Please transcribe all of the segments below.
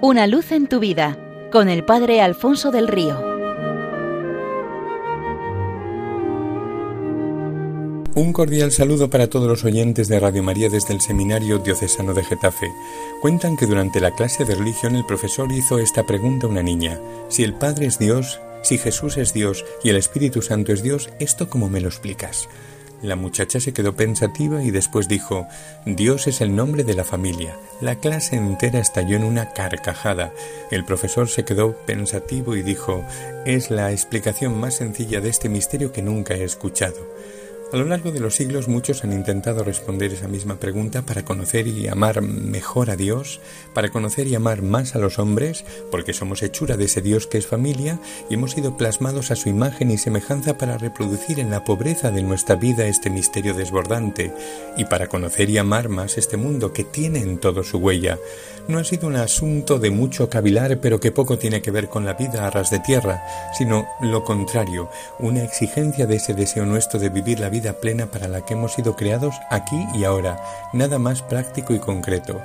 Una luz en tu vida con el Padre Alfonso del Río. Un cordial saludo para todos los oyentes de Radio María desde el Seminario Diocesano de Getafe. Cuentan que durante la clase de religión el profesor hizo esta pregunta a una niña. Si el Padre es Dios, si Jesús es Dios y el Espíritu Santo es Dios, ¿esto cómo me lo explicas? La muchacha se quedó pensativa y después dijo Dios es el nombre de la familia. La clase entera estalló en una carcajada. El profesor se quedó pensativo y dijo Es la explicación más sencilla de este misterio que nunca he escuchado. A lo largo de los siglos muchos han intentado responder esa misma pregunta para conocer y amar mejor a Dios, para conocer y amar más a los hombres, porque somos hechura de ese Dios que es familia y hemos sido plasmados a su imagen y semejanza para reproducir en la pobreza de nuestra vida este misterio desbordante y para conocer y amar más este mundo que tiene en todo su huella. No ha sido un asunto de mucho cavilar pero que poco tiene que ver con la vida a ras de tierra, sino lo contrario, una exigencia de ese deseo nuestro de vivir la vida vida plena para la que hemos sido creados aquí y ahora, nada más práctico y concreto.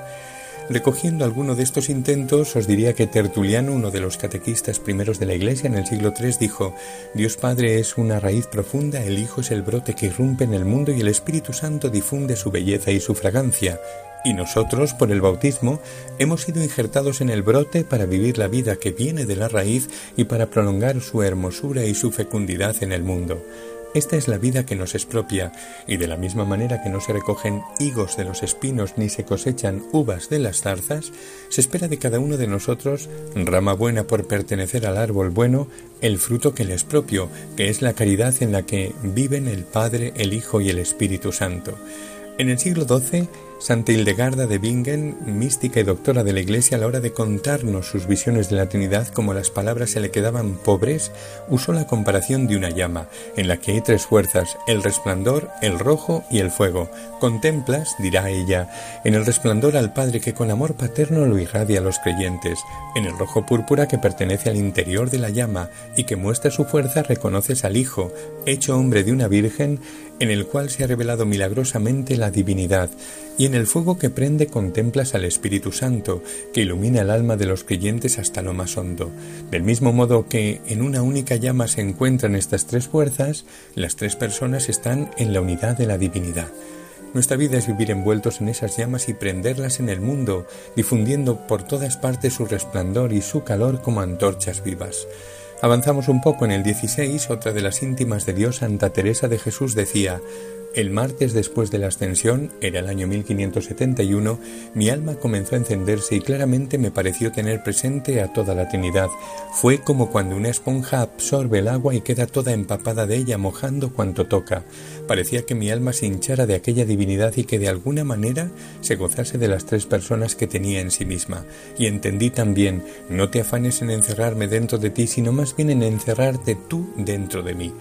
Recogiendo alguno de estos intentos, os diría que Tertuliano, uno de los catequistas primeros de la Iglesia en el siglo III, dijo, Dios Padre es una raíz profunda, el Hijo es el brote que irrumpe en el mundo y el Espíritu Santo difunde su belleza y su fragancia. Y nosotros, por el bautismo, hemos sido injertados en el brote para vivir la vida que viene de la raíz y para prolongar su hermosura y su fecundidad en el mundo. Esta es la vida que nos es propia, y de la misma manera que no se recogen higos de los espinos ni se cosechan uvas de las zarzas, se espera de cada uno de nosotros, rama buena por pertenecer al árbol bueno, el fruto que le es propio, que es la caridad en la que viven el Padre, el Hijo y el Espíritu Santo. En el siglo XII, Santa Hildegarda de Bingen, mística y doctora de la Iglesia, a la hora de contarnos sus visiones de la Trinidad, como las palabras se le quedaban pobres, usó la comparación de una llama, en la que hay tres fuerzas, el resplandor, el rojo y el fuego. Contemplas, dirá ella, en el resplandor al Padre que con amor paterno lo irradia a los creyentes, en el rojo púrpura que pertenece al interior de la llama y que muestra su fuerza reconoces al Hijo, hecho hombre de una Virgen, en el cual se ha revelado milagrosamente la divinidad, y en el fuego que prende contemplas al Espíritu Santo, que ilumina el alma de los creyentes hasta lo más hondo. Del mismo modo que en una única llama se encuentran estas tres fuerzas, las tres personas están en la unidad de la divinidad. Nuestra vida es vivir envueltos en esas llamas y prenderlas en el mundo, difundiendo por todas partes su resplandor y su calor como antorchas vivas. Avanzamos un poco en el 16, otra de las íntimas de Dios, Santa Teresa de Jesús, decía, el martes después de la ascensión, era el año 1571, mi alma comenzó a encenderse y claramente me pareció tener presente a toda la Trinidad. Fue como cuando una esponja absorbe el agua y queda toda empapada de ella, mojando cuanto toca. Parecía que mi alma se hinchara de aquella divinidad y que de alguna manera se gozase de las tres personas que tenía en sí misma. Y entendí también, no te afanes en encerrarme dentro de ti, sino más bien en encerrarte tú dentro de mí.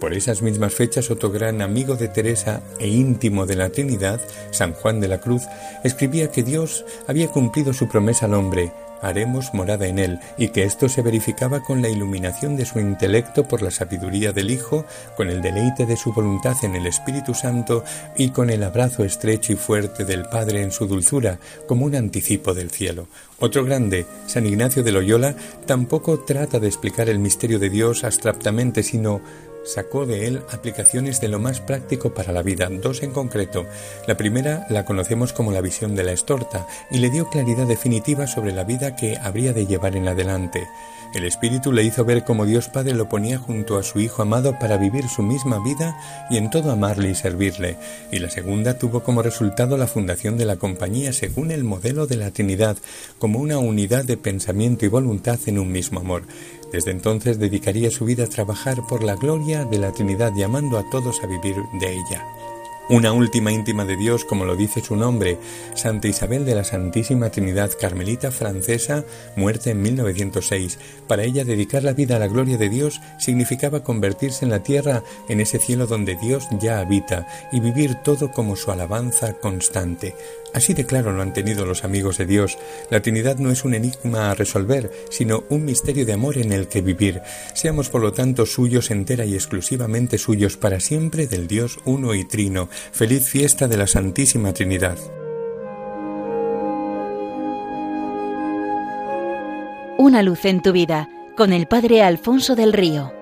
Por esas mismas fechas, otro gran amigo de Teresa e íntimo de la Trinidad, San Juan de la Cruz, escribía que Dios había cumplido su promesa al hombre, haremos morada en él, y que esto se verificaba con la iluminación de su intelecto por la sabiduría del Hijo, con el deleite de su voluntad en el Espíritu Santo y con el abrazo estrecho y fuerte del Padre en su dulzura, como un anticipo del cielo. Otro grande, San Ignacio de Loyola, tampoco trata de explicar el misterio de Dios abstractamente, sino sacó de él aplicaciones de lo más práctico para la vida, dos en concreto. La primera la conocemos como la visión de la estorta y le dio claridad definitiva sobre la vida que habría de llevar en adelante. El Espíritu le hizo ver cómo Dios Padre lo ponía junto a su Hijo amado para vivir su misma vida y en todo amarle y servirle. Y la segunda tuvo como resultado la fundación de la compañía según el modelo de la Trinidad, como una unidad de pensamiento y voluntad en un mismo amor. Desde entonces dedicaría su vida a trabajar por la gloria de la Trinidad, llamando a todos a vivir de ella. Una última íntima de Dios, como lo dice su nombre, Santa Isabel de la Santísima Trinidad Carmelita francesa, muerta en 1906. Para ella dedicar la vida a la gloria de Dios significaba convertirse en la tierra en ese cielo donde Dios ya habita y vivir todo como su alabanza constante. Así de claro lo han tenido los amigos de Dios. La Trinidad no es un enigma a resolver, sino un misterio de amor en el que vivir. Seamos por lo tanto suyos entera y exclusivamente suyos para siempre del Dios uno y trino Feliz fiesta de la Santísima Trinidad. Una luz en tu vida con el Padre Alfonso del Río.